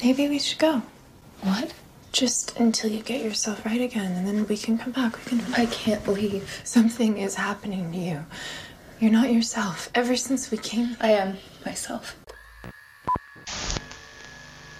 Maybe we should go. What? Just until you get yourself right again, and then we can come back. We can. I can't leave. Something is happening to you. You're not yourself. Ever since we came. I am myself.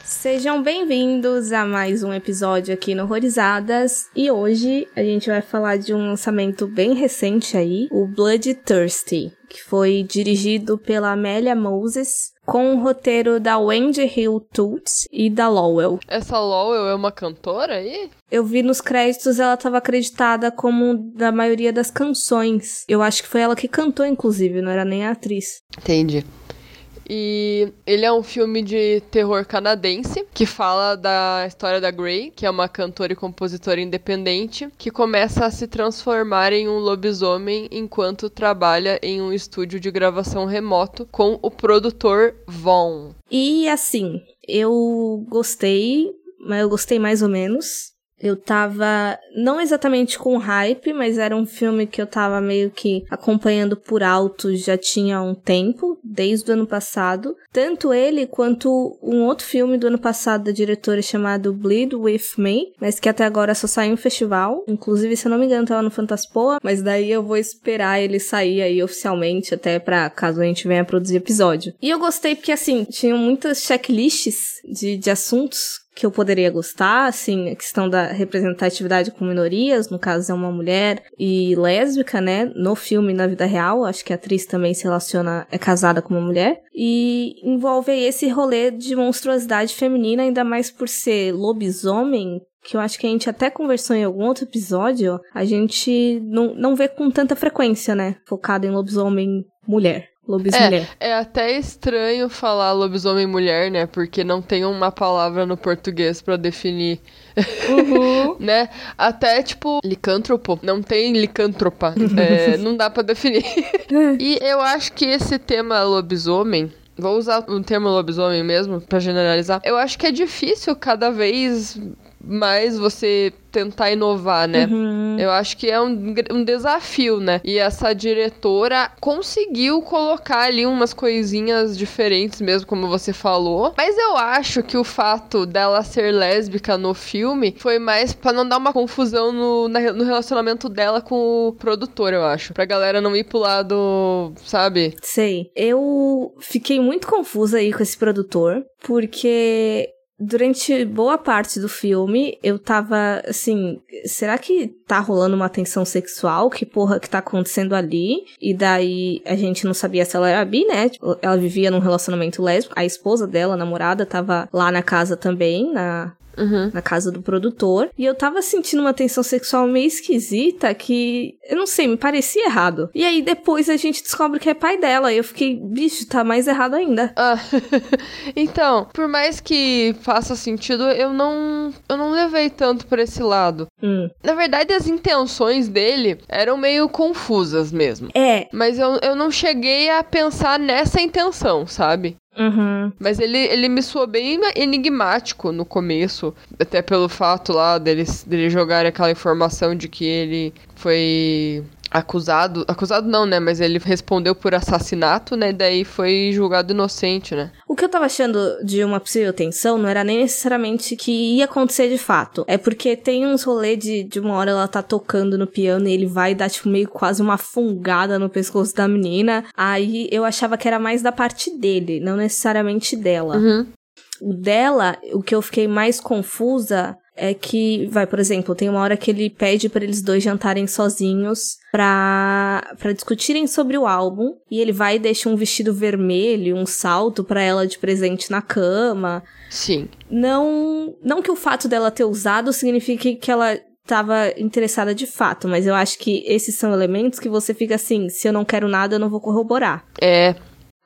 Sejam bem-vindos a mais um episódio aqui no Horrorizadas e hoje a gente vai falar de um lançamento bem recente aí, o Bloodthirsty, que foi dirigido pela Amélia Moses com o roteiro da Wendy Hill Toots e da Lowell. Essa Lowell é uma cantora aí? Eu vi nos créditos ela estava acreditada como da maioria das canções. Eu acho que foi ela que cantou, inclusive, não era nem a atriz. Entendi. E ele é um filme de terror canadense que fala da história da Grey, que é uma cantora e compositora independente, que começa a se transformar em um lobisomem enquanto trabalha em um estúdio de gravação remoto com o produtor Vaughn. E assim, eu gostei, mas eu gostei mais ou menos. Eu tava não exatamente com hype, mas era um filme que eu tava meio que acompanhando por alto já tinha um tempo, desde o ano passado. Tanto ele quanto um outro filme do ano passado da diretora chamado Bleed With Me, mas que até agora só saiu em festival. Inclusive, se eu não me engano, tava no Fantaspoa, mas daí eu vou esperar ele sair aí oficialmente até pra caso a gente venha produzir episódio. E eu gostei porque assim, tinham muitas checklists de, de assuntos que eu poderia gostar, assim, a questão da representatividade com minorias, no caso é uma mulher e lésbica, né, no filme e na vida real, acho que a atriz também se relaciona, é casada com uma mulher, e envolve aí esse rolê de monstruosidade feminina, ainda mais por ser lobisomem, que eu acho que a gente até conversou em algum outro episódio, a gente não, não vê com tanta frequência, né, focado em lobisomem mulher. Lobisomem. É, é até estranho falar lobisomem mulher, né? Porque não tem uma palavra no português para definir. Uhum. né? Até tipo licântropo. Não tem licântropa. é, não dá para definir. e eu acho que esse tema lobisomem Vou usar o termo lobisomem mesmo para generalizar. Eu acho que é difícil cada vez mais você tentar inovar, né? Uhum. Eu acho que é um, um desafio, né? E essa diretora conseguiu colocar ali umas coisinhas diferentes mesmo, como você falou. Mas eu acho que o fato dela ser lésbica no filme foi mais para não dar uma confusão no, na, no relacionamento dela com o produtor, eu acho. Pra galera não ir pro lado, sabe? Sei. Eu fiquei muito confusa aí com esse produtor, porque durante boa parte do filme, eu tava assim, será que tá rolando uma tensão sexual? Que porra que tá acontecendo ali? E daí a gente não sabia se ela era bi, né? Tipo, ela vivia num relacionamento lésbico. A esposa dela, a namorada, tava lá na casa também, na, Uhum. na casa do produtor. E eu tava sentindo uma tensão sexual meio esquisita que, eu não sei, me parecia errado. E aí depois a gente descobre que é pai dela. E eu fiquei, bicho, tá mais errado ainda. Ah, então, por mais que faça sentido, eu não, eu não levei tanto por esse lado. Hum. Na verdade, as intenções dele eram meio confusas mesmo. É. Mas eu, eu não cheguei a pensar nessa intenção, sabe? Uhum. Mas ele, ele me soou bem enigmático no começo. Até pelo fato lá deles, dele jogarem aquela informação de que ele foi acusado. Acusado não, né? Mas ele respondeu por assassinato, né? Daí foi julgado inocente, né? O que eu tava achando de uma possível tensão não era nem necessariamente que ia acontecer de fato. É porque tem uns rolês de, de uma hora ela tá tocando no piano e ele vai dar, tipo, meio quase uma fungada no pescoço da menina. Aí eu achava que era mais da parte dele, não necessariamente dela. Uhum. O dela, o que eu fiquei mais confusa é que, vai, por exemplo, tem uma hora que ele pede para eles dois jantarem sozinhos pra, pra discutirem sobre o álbum. E ele vai e deixa um vestido vermelho, um salto pra ela de presente na cama. Sim. Não, não que o fato dela ter usado signifique que ela estava interessada de fato, mas eu acho que esses são elementos que você fica assim, se eu não quero nada, eu não vou corroborar. É.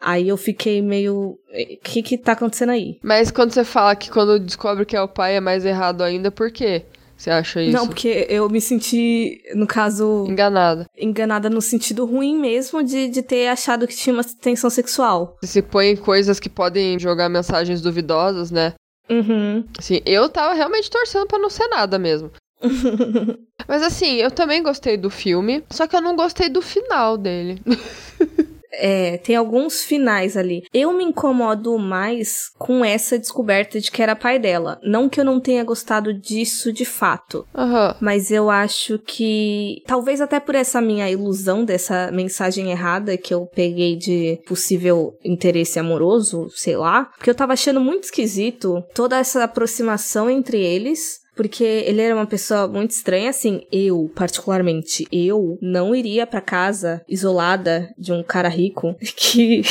Aí eu fiquei meio. O que que tá acontecendo aí? Mas quando você fala que quando descobre que é o pai é mais errado ainda, por quê? Você acha isso? Não, porque eu me senti, no caso, Enganada. enganada no sentido ruim mesmo de, de ter achado que tinha uma tensão sexual. Você se põe em coisas que podem jogar mensagens duvidosas, né? Uhum. Assim, eu tava realmente torcendo pra não ser nada mesmo. Mas assim, eu também gostei do filme, só que eu não gostei do final dele. É, tem alguns finais ali. Eu me incomodo mais com essa descoberta de que era pai dela. Não que eu não tenha gostado disso de fato. Aham. Mas eu acho que. Talvez até por essa minha ilusão dessa mensagem errada que eu peguei de possível interesse amoroso, sei lá. Porque eu tava achando muito esquisito toda essa aproximação entre eles. Porque ele era uma pessoa muito estranha, assim, eu, particularmente, eu não iria pra casa isolada de um cara rico que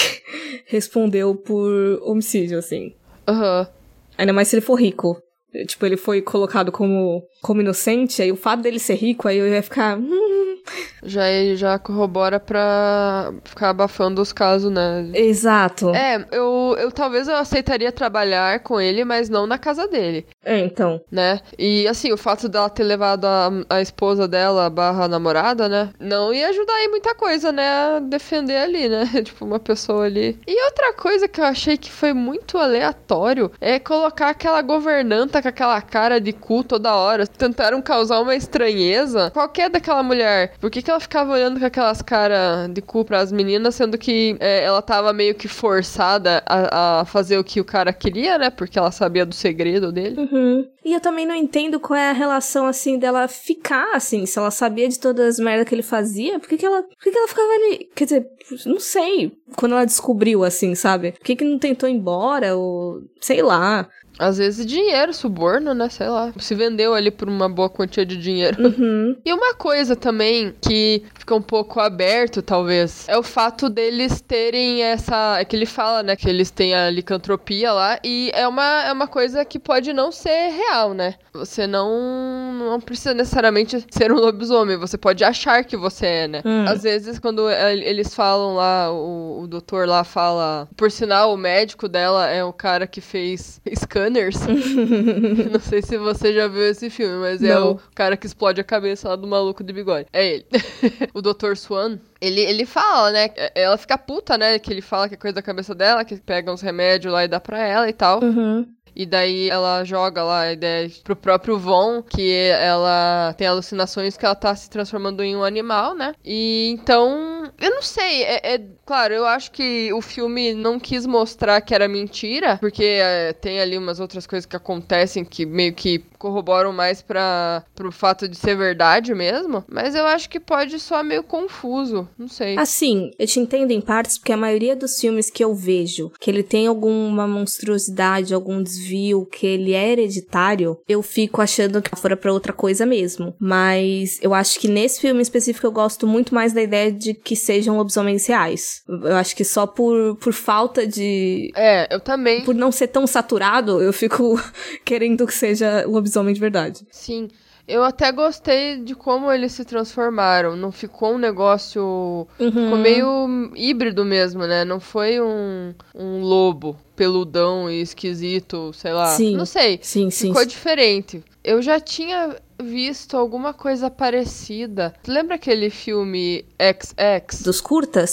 respondeu por homicídio, assim. Aham. Ainda mais se ele for rico. Tipo, ele foi colocado como, como inocente, aí o fato dele ser rico, aí eu ia ficar. "Hum, Já, já corrobora pra ficar abafando os casos, né? Exato. É, eu, eu talvez eu aceitaria trabalhar com ele, mas não na casa dele, É, então. né? E assim, o fato dela ter levado a, a esposa dela barra namorada, né? Não ia ajudar em muita coisa, né? A defender ali, né? tipo, uma pessoa ali. E outra coisa que eu achei que foi muito aleatório é colocar aquela governanta com aquela cara de cu toda hora. Tentaram causar uma estranheza. Qual que é daquela mulher? Por que, que ela ficava olhando com aquelas caras de cu pras meninas, sendo que é, ela tava meio que forçada a, a fazer o que o cara queria, né? Porque ela sabia do segredo dele. Uhum. E eu também não entendo qual é a relação, assim, dela ficar, assim, se ela sabia de todas as merdas que ele fazia, por que, que ela. Por que, que ela ficava ali? Quer dizer, não sei. Quando ela descobriu, assim, sabe? Por que, que não tentou ir embora? Ou. sei lá. Às vezes dinheiro, suborno, né? Sei lá. Se vendeu ali por uma boa quantia de dinheiro. Uhum. E uma coisa também que fica um pouco aberto, talvez, é o fato deles terem essa. É que ele fala, né? Que eles têm a licantropia lá. E é uma, é uma coisa que pode não ser real, né? Você não, não precisa necessariamente ser um lobisomem. Você pode achar que você é, né? Hum. Às vezes, quando é, eles falam lá, o, o doutor lá fala. Por sinal, o médico dela é o cara que fez scanners. não sei se você já viu esse filme, mas é Não. o cara que explode a cabeça lá do maluco de bigode. É ele. o Dr. Swan. Ele, ele fala, né? Ela fica puta, né? Que ele fala que é coisa da cabeça dela, que pega uns remédios lá e dá pra ela e tal. Uhum. E daí ela joga lá a ideia pro próprio Von, que ela tem alucinações que ela tá se transformando em um animal, né? E então, eu não sei, é, é- claro, eu acho que o filme não quis mostrar que era mentira, porque é, tem ali umas outras coisas que acontecem que meio que corroboram mais para pro fato de ser verdade mesmo, mas eu acho que pode soar meio confuso, não sei. Assim, eu te entendo em partes porque a maioria dos filmes que eu vejo, que ele tem alguma monstruosidade, algum desvio, que ele é hereditário, eu fico achando que fora pra outra coisa mesmo. Mas eu acho que nesse filme específico eu gosto muito mais da ideia de que sejam lobisomens reais. Eu acho que só por, por falta de. É, eu também. Por não ser tão saturado, eu fico querendo que seja lobisomem de verdade. Sim. Eu até gostei de como eles se transformaram. Não ficou um negócio. Ficou meio híbrido mesmo, né? Não foi um, um lobo peludão e esquisito, sei lá. Sim. Não sei. Sim, sim. Ficou diferente. Eu já tinha visto alguma coisa parecida. Lembra aquele filme XX? Dos curtas?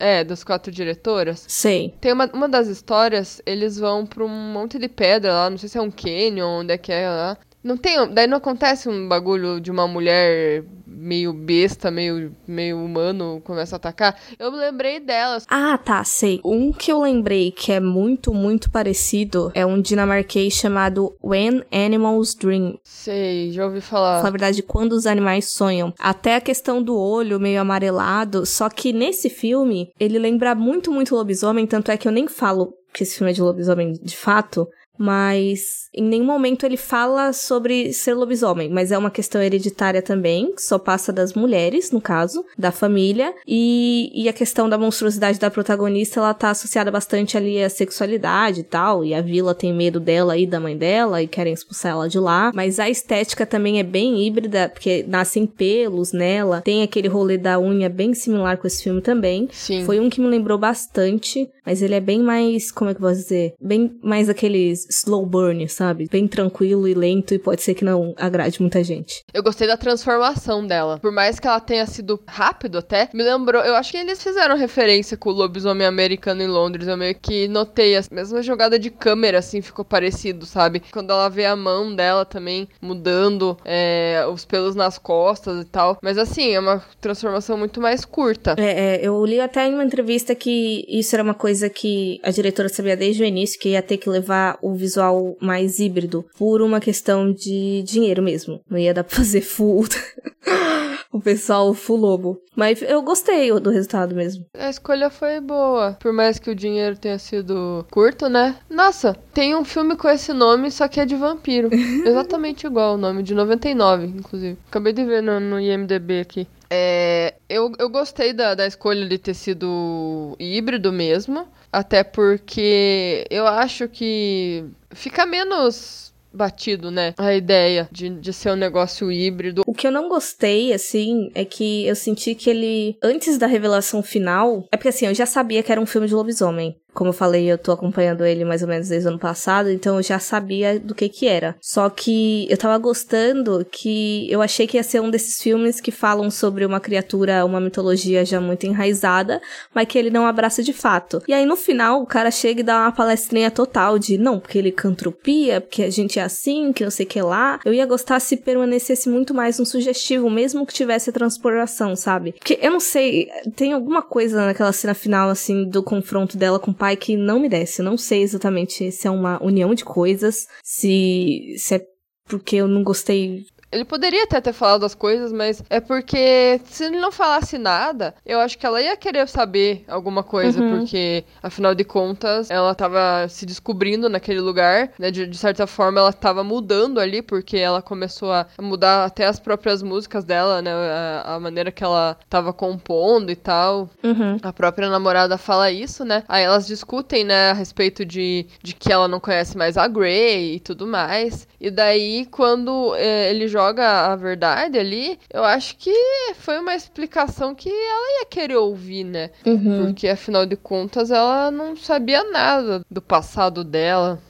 É, das quatro diretoras? Sei. Tem uma, uma das histórias, eles vão pra um monte de pedra lá, não sei se é um canyon, onde é que é lá. Não tem, daí não acontece um bagulho de uma mulher meio besta, meio, meio humano começa a atacar. Eu me lembrei delas. Ah, tá, sei. Um que eu lembrei que é muito, muito parecido é um dinamarquês chamado When Animals Dream. Sei, já ouvi falar. Na verdade, quando os animais sonham. Até a questão do olho meio amarelado. Só que nesse filme, ele lembra muito, muito lobisomem. Tanto é que eu nem falo que esse filme é de lobisomem de fato. Mas em nenhum momento ele fala sobre ser lobisomem, mas é uma questão hereditária também, que só passa das mulheres, no caso, da família, e, e a questão da monstruosidade da protagonista, ela tá associada bastante ali à sexualidade e tal, e a vila tem medo dela e da mãe dela, e querem expulsar ela de lá, mas a estética também é bem híbrida, porque nascem pelos nela, tem aquele rolê da unha bem similar com esse filme também, Sim. foi um que me lembrou bastante. Mas ele é bem mais, como é que eu posso dizer? Bem mais aqueles slow burn, sabe? Bem tranquilo e lento e pode ser que não agrade muita gente. Eu gostei da transformação dela. Por mais que ela tenha sido rápido até, me lembrou. Eu acho que eles fizeram referência com o lobisomem americano em Londres. Eu meio que notei. A mesma jogada de câmera, assim, ficou parecido, sabe? Quando ela vê a mão dela também mudando, é, os pelos nas costas e tal. Mas assim, é uma transformação muito mais curta. É, é, eu li até em uma entrevista que isso era uma coisa que a diretora sabia desde o início, que ia ter que levar o visual mais híbrido por uma questão de dinheiro mesmo. Não ia dar pra fazer full. o pessoal full lobo. Mas eu gostei do resultado mesmo. A escolha foi boa. Por mais que o dinheiro tenha sido curto, né? Nossa, tem um filme com esse nome, só que é de vampiro. Exatamente igual o nome, de 99, inclusive. Acabei de ver no, no IMDB aqui. É, eu, eu gostei da, da escolha de ter sido híbrido mesmo. Até porque eu acho que fica menos batido, né? A ideia de, de ser um negócio híbrido. O que eu não gostei, assim, é que eu senti que ele, antes da revelação final. É porque assim, eu já sabia que era um filme de lobisomem. Como eu falei, eu tô acompanhando ele mais ou menos desde o ano passado, então eu já sabia do que que era. Só que eu tava gostando que eu achei que ia ser um desses filmes que falam sobre uma criatura, uma mitologia já muito enraizada, mas que ele não abraça de fato. E aí no final o cara chega e dá uma palestrinha total de não, porque ele cantropia, porque a gente é assim, que não sei o que lá. Eu ia gostar se permanecesse muito mais um sugestivo, mesmo que tivesse a transportação, sabe? Porque eu não sei, tem alguma coisa naquela cena final, assim, do confronto dela com o pai que não me desce. Eu não sei exatamente se é uma união de coisas, se, se é porque eu não gostei ele poderia até ter falado as coisas, mas é porque se ele não falasse nada, eu acho que ela ia querer saber alguma coisa, uhum. porque afinal de contas ela tava se descobrindo naquele lugar, né? De, de, certa forma ela tava mudando ali, porque ela começou a mudar até as próprias músicas dela, né? A, a maneira que ela tava compondo e tal. Uhum. A própria namorada fala isso, né? Aí elas discutem, né, a respeito de, de que ela não conhece mais a Grey e tudo mais. E daí, quando é, ele joga joga a verdade ali, eu acho que foi uma explicação que ela ia querer ouvir, né? Uhum. Porque afinal de contas ela não sabia nada do passado dela.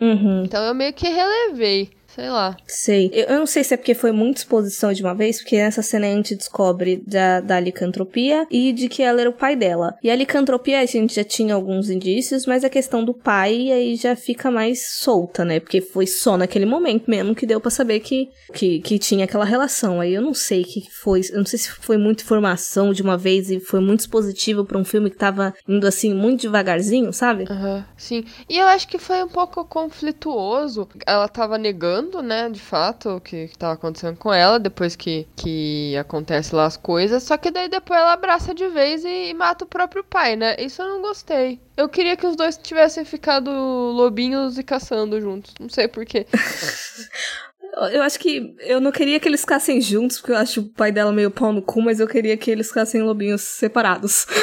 Uhum. Então eu meio que relevei. Sei lá. Sei. Eu, eu, não sei se é porque foi muita exposição de uma vez, porque nessa cena a gente descobre da, da licantropia e de que ela era o pai dela. E a licantropia a gente já tinha alguns indícios, mas a questão do pai aí já fica mais solta, né? Porque foi só naquele momento mesmo que deu para saber que, que, que tinha aquela relação. Aí eu não sei o que foi. Eu não sei se foi muita informação de uma vez e foi muito expositivo para um filme que tava indo assim muito devagarzinho, sabe? Uhum, sim. E eu acho que foi um pouco conflituoso. Ela tava negando né, de fato, o que, que tava acontecendo com ela, depois que, que acontece lá as coisas. Só que daí depois ela abraça de vez e, e mata o próprio pai, né? Isso eu não gostei. Eu queria que os dois tivessem ficado lobinhos e caçando juntos. Não sei porquê. Eu acho que eu não queria que eles ficassem juntos, porque eu acho o pai dela meio pau no cu, mas eu queria que eles ficassem lobinhos separados.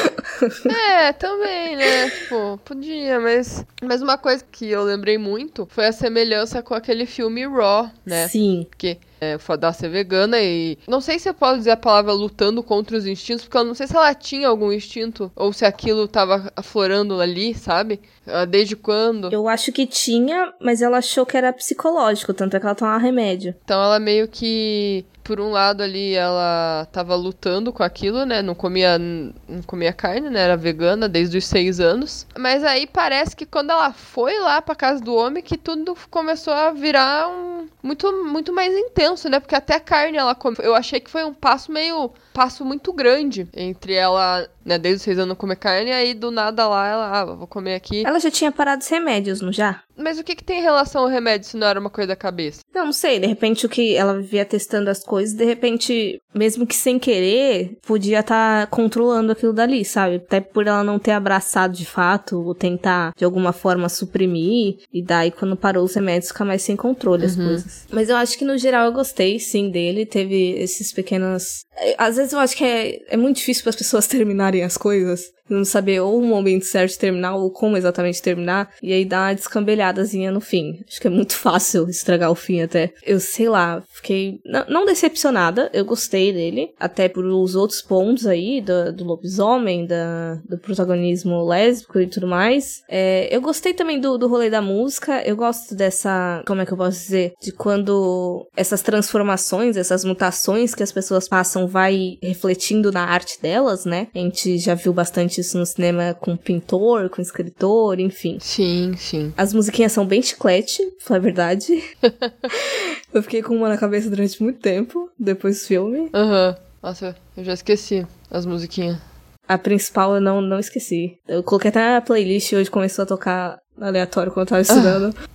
É, também, né? Tipo, podia, mas. Mas uma coisa que eu lembrei muito foi a semelhança com aquele filme Raw, né? Sim. Que é, ser vegana e. Não sei se eu posso dizer a palavra lutando contra os instintos, porque eu não sei se ela tinha algum instinto ou se aquilo tava aflorando ali, sabe? Ah, desde quando. Eu acho que tinha, mas ela achou que era psicológico, tanto é que ela tomava remédio. Então ela meio que por um lado ali ela tava lutando com aquilo, né? Não comia, não comia carne, né? Era vegana desde os seis anos. Mas aí parece que quando ela foi lá pra casa do homem, que tudo começou a virar um muito, muito mais intenso, né? Porque até carne ela come. Eu achei que foi um passo meio passo muito grande entre ela, né, desde os seis anos comer carne, aí do nada lá ela, ah, vou comer aqui. Ela já tinha parado os remédios, não já? Mas o que, que tem em relação ao remédio se não era uma coisa da cabeça? Não, não sei. De repente o que ela vivia testando as coisas, de repente, mesmo que sem querer, podia estar tá controlando aquilo dali, sabe? Até por ela não ter abraçado de fato, ou tentar de alguma forma suprimir, e daí quando parou os remédios ficar mais sem controle as uhum. coisas. Mas eu acho que no geral eu gostei, sim, dele. Teve esses pequenos. Às vezes eu acho que é, é muito difícil para as pessoas terminarem as coisas. Não saber ou o momento certo de terminar ou como exatamente terminar, e aí dá uma descambelhadazinha no fim. Acho que é muito fácil estragar o fim até. Eu sei lá, fiquei não, decepcionada, eu gostei dele, até por os outros pontos aí, do, do lobisomem, da, do protagonismo lésbico e tudo mais. É, eu gostei também do, do rolê da música, eu gosto dessa, como é que eu posso dizer, de quando essas transformações, essas mutações que as pessoas passam vai refletindo na arte delas, né? A gente já viu bastante isso no cinema com pintor, com escritor, enfim. Sim, sim. As musiquinhas são bem chiclete, pra falar a verdade. eu fiquei com uma na cabeça durante muito tempo, depois do filme. Aham. Uhum. Nossa, eu já esqueci as musiquinhas. A principal eu não, não esqueci. Eu coloquei até na playlist hoje começou a tocar aleatório quando eu tava estudando. Ah.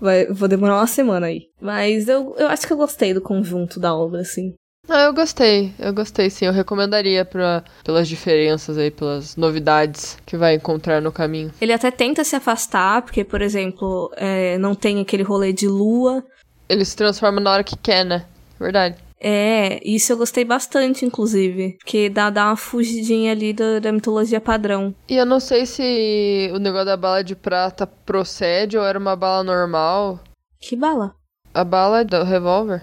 Vai, vou demorar uma semana aí. Mas eu, eu acho que eu gostei do conjunto da obra, assim. Ah, eu gostei, eu gostei sim. Eu recomendaria pra, pelas diferenças aí, pelas novidades que vai encontrar no caminho. Ele até tenta se afastar, porque, por exemplo, é, não tem aquele rolê de lua. Ele se transforma na hora que quer, né? Verdade. É, isso eu gostei bastante, inclusive. Porque dá, dá uma fugidinha ali da, da mitologia padrão. E eu não sei se o negócio da bala de prata procede ou era uma bala normal. Que bala? A bala do revólver.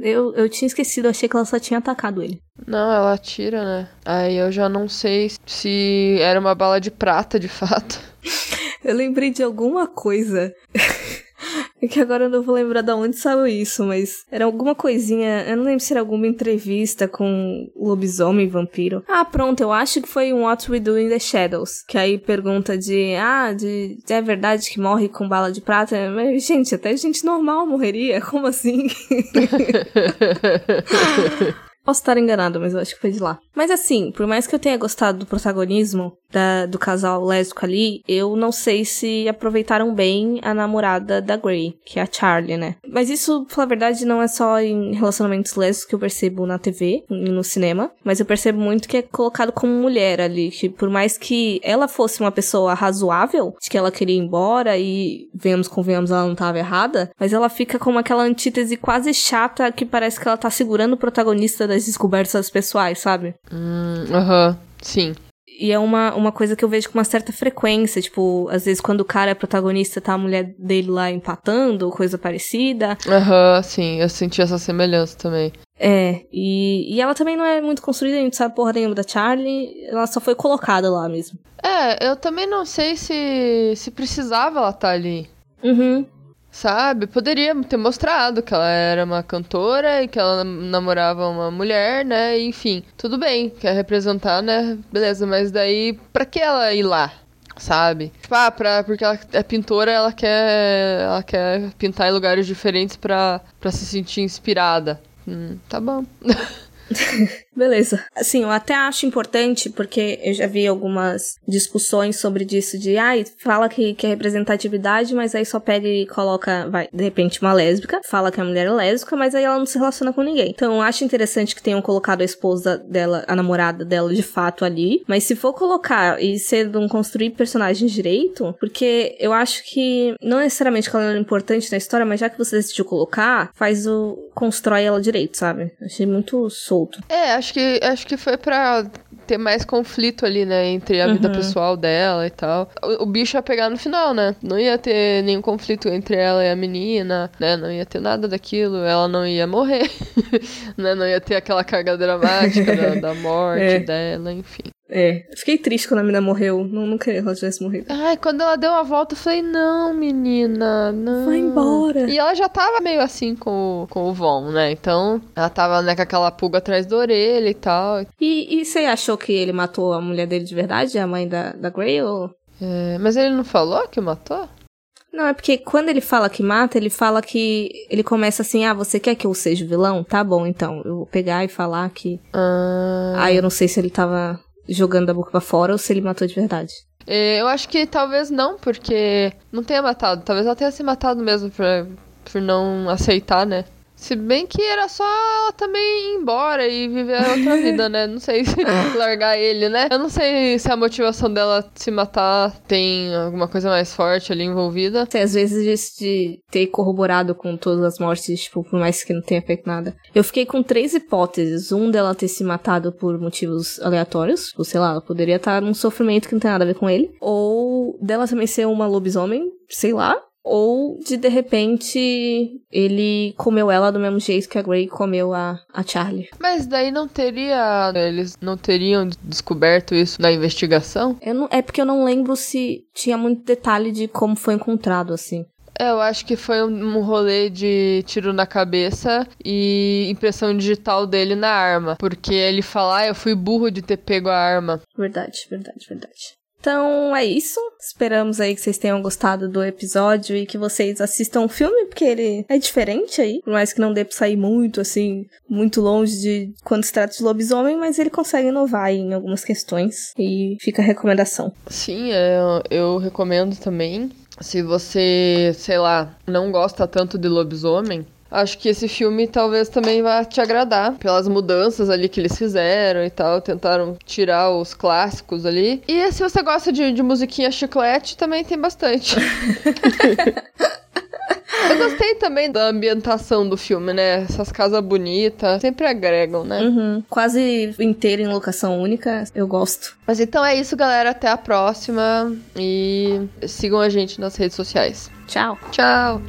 Eu, eu tinha esquecido, achei que ela só tinha atacado ele. Não, ela atira, né? Aí eu já não sei se era uma bala de prata de fato. eu lembrei de alguma coisa. É que agora eu não vou lembrar de onde saiu isso, mas era alguma coisinha. Eu não lembro se era alguma entrevista com lobisomem vampiro. Ah, pronto, eu acho que foi um What We Do in the Shadows. Que aí pergunta de. Ah, de, de é verdade que morre com bala de prata? Mas, gente, até gente normal morreria? Como assim? Posso estar enganado, mas eu acho que foi de lá. Mas assim, por mais que eu tenha gostado do protagonismo da, do casal lésbico ali, eu não sei se aproveitaram bem a namorada da Grey, que é a Charlie, né? Mas isso, pra falar a verdade, não é só em relacionamentos lésbicos que eu percebo na TV e no cinema, mas eu percebo muito que é colocado como mulher ali, que por mais que ela fosse uma pessoa razoável, de que ela queria ir embora e, venhamos, convenhamos, ela não estava errada, mas ela fica como aquela antítese quase chata que parece que ela tá segurando o protagonista das descobertas pessoais, sabe? Hum, aham, sim. E é uma, uma coisa que eu vejo com uma certa frequência. Tipo, às vezes quando o cara é protagonista, tá a mulher dele lá empatando, ou coisa parecida. Aham, uhum, sim, eu senti essa semelhança também. É, e, e ela também não é muito construída, a gente sabe porra nenhuma da Charlie, ela só foi colocada lá mesmo. É, eu também não sei se, se precisava ela estar tá ali. Uhum. Sabe? Poderia ter mostrado que ela era uma cantora e que ela namorava uma mulher, né? Enfim, tudo bem, quer representar, né? Beleza, mas daí, pra que ela ir lá? Sabe? Tipo, ah, pra, porque ela é pintora, ela quer, ela quer pintar em lugares diferentes pra, pra se sentir inspirada. Hum, tá bom. Beleza. Assim, eu até acho importante, porque eu já vi algumas discussões sobre disso de, ai, ah, fala que, que é representatividade, mas aí só pega e coloca, vai, de repente, uma lésbica, fala que a mulher é lésbica, mas aí ela não se relaciona com ninguém. Então, eu acho interessante que tenham colocado a esposa dela, a namorada dela, de fato ali, mas se for colocar e ser um construir personagens direito, porque eu acho que, não necessariamente que ela é importante na história, mas já que você decidiu colocar, faz o, constrói ela direito, sabe? Achei muito solto. É, acho que, acho que foi pra ter mais conflito ali, né? Entre a uhum. vida pessoal dela e tal. O, o, bicho ia pegar no final, né? Não ia ter nenhum conflito entre ela e a menina, né? Não ia ter nada daquilo. Ela não ia morrer, né? Não ia ter aquela carga dramática da, da morte é. dela, enfim. É, fiquei triste quando a menina morreu. Não, não queria que ela tivesse morrido. Ai, quando ela deu a volta, eu falei, não, menina, não. Vai embora. E ela já tava meio assim com, com o Von, né? Então, ela tava, né, com aquela pulga atrás da orelha e tal. E, e você achou que ele matou a mulher dele de verdade, a mãe da, da Grey, ou... É, mas ele não falou que matou? Não, é porque quando ele fala que mata, ele fala que. Ele começa assim: ah, você quer que eu seja vilão? Tá bom, então. Eu vou pegar e falar que. Ah. Aí eu não sei se ele tava jogando da boca pra fora ou se ele matou de verdade. É, eu acho que talvez não, porque não tenha matado. Talvez ela tenha se matado mesmo por, por não aceitar, né? Se bem que era só ela também ir embora e viver a outra vida, né? Não sei se largar ele, né? Eu não sei se a motivação dela se matar tem alguma coisa mais forte ali envolvida. Sei, às vezes de ter corroborado com todas as mortes, tipo, por mais que não tenha feito nada. Eu fiquei com três hipóteses. Um dela ter se matado por motivos aleatórios. Ou sei lá, ela poderia estar num sofrimento que não tem nada a ver com ele. Ou dela também ser uma lobisomem, sei lá ou de de repente ele comeu ela do mesmo jeito que a Grey comeu a, a Charlie. Mas daí não teria. Eles não teriam descoberto isso na investigação? Eu não, é porque eu não lembro se tinha muito detalhe de como foi encontrado, assim. É, eu acho que foi um rolê de tiro na cabeça e impressão digital dele na arma. Porque ele fala, ah, eu fui burro de ter pego a arma. Verdade, verdade, verdade. Então é isso. Esperamos aí que vocês tenham gostado do episódio e que vocês assistam o filme, porque ele é diferente aí. Por mais que não dê pra sair muito, assim, muito longe de quando se trata de lobisomem, mas ele consegue inovar em algumas questões. E fica a recomendação. Sim, eu, é, eu recomendo também. Se você, sei lá, não gosta tanto de lobisomem, Acho que esse filme talvez também vá te agradar pelas mudanças ali que eles fizeram e tal. Tentaram tirar os clássicos ali. E se você gosta de, de musiquinha chiclete, também tem bastante. Eu gostei também da ambientação do filme, né? Essas casas bonitas sempre agregam, né? Uhum. Quase inteira em locação única, eu gosto. Mas então é isso, galera. Até a próxima. E sigam a gente nas redes sociais. Tchau. Tchau.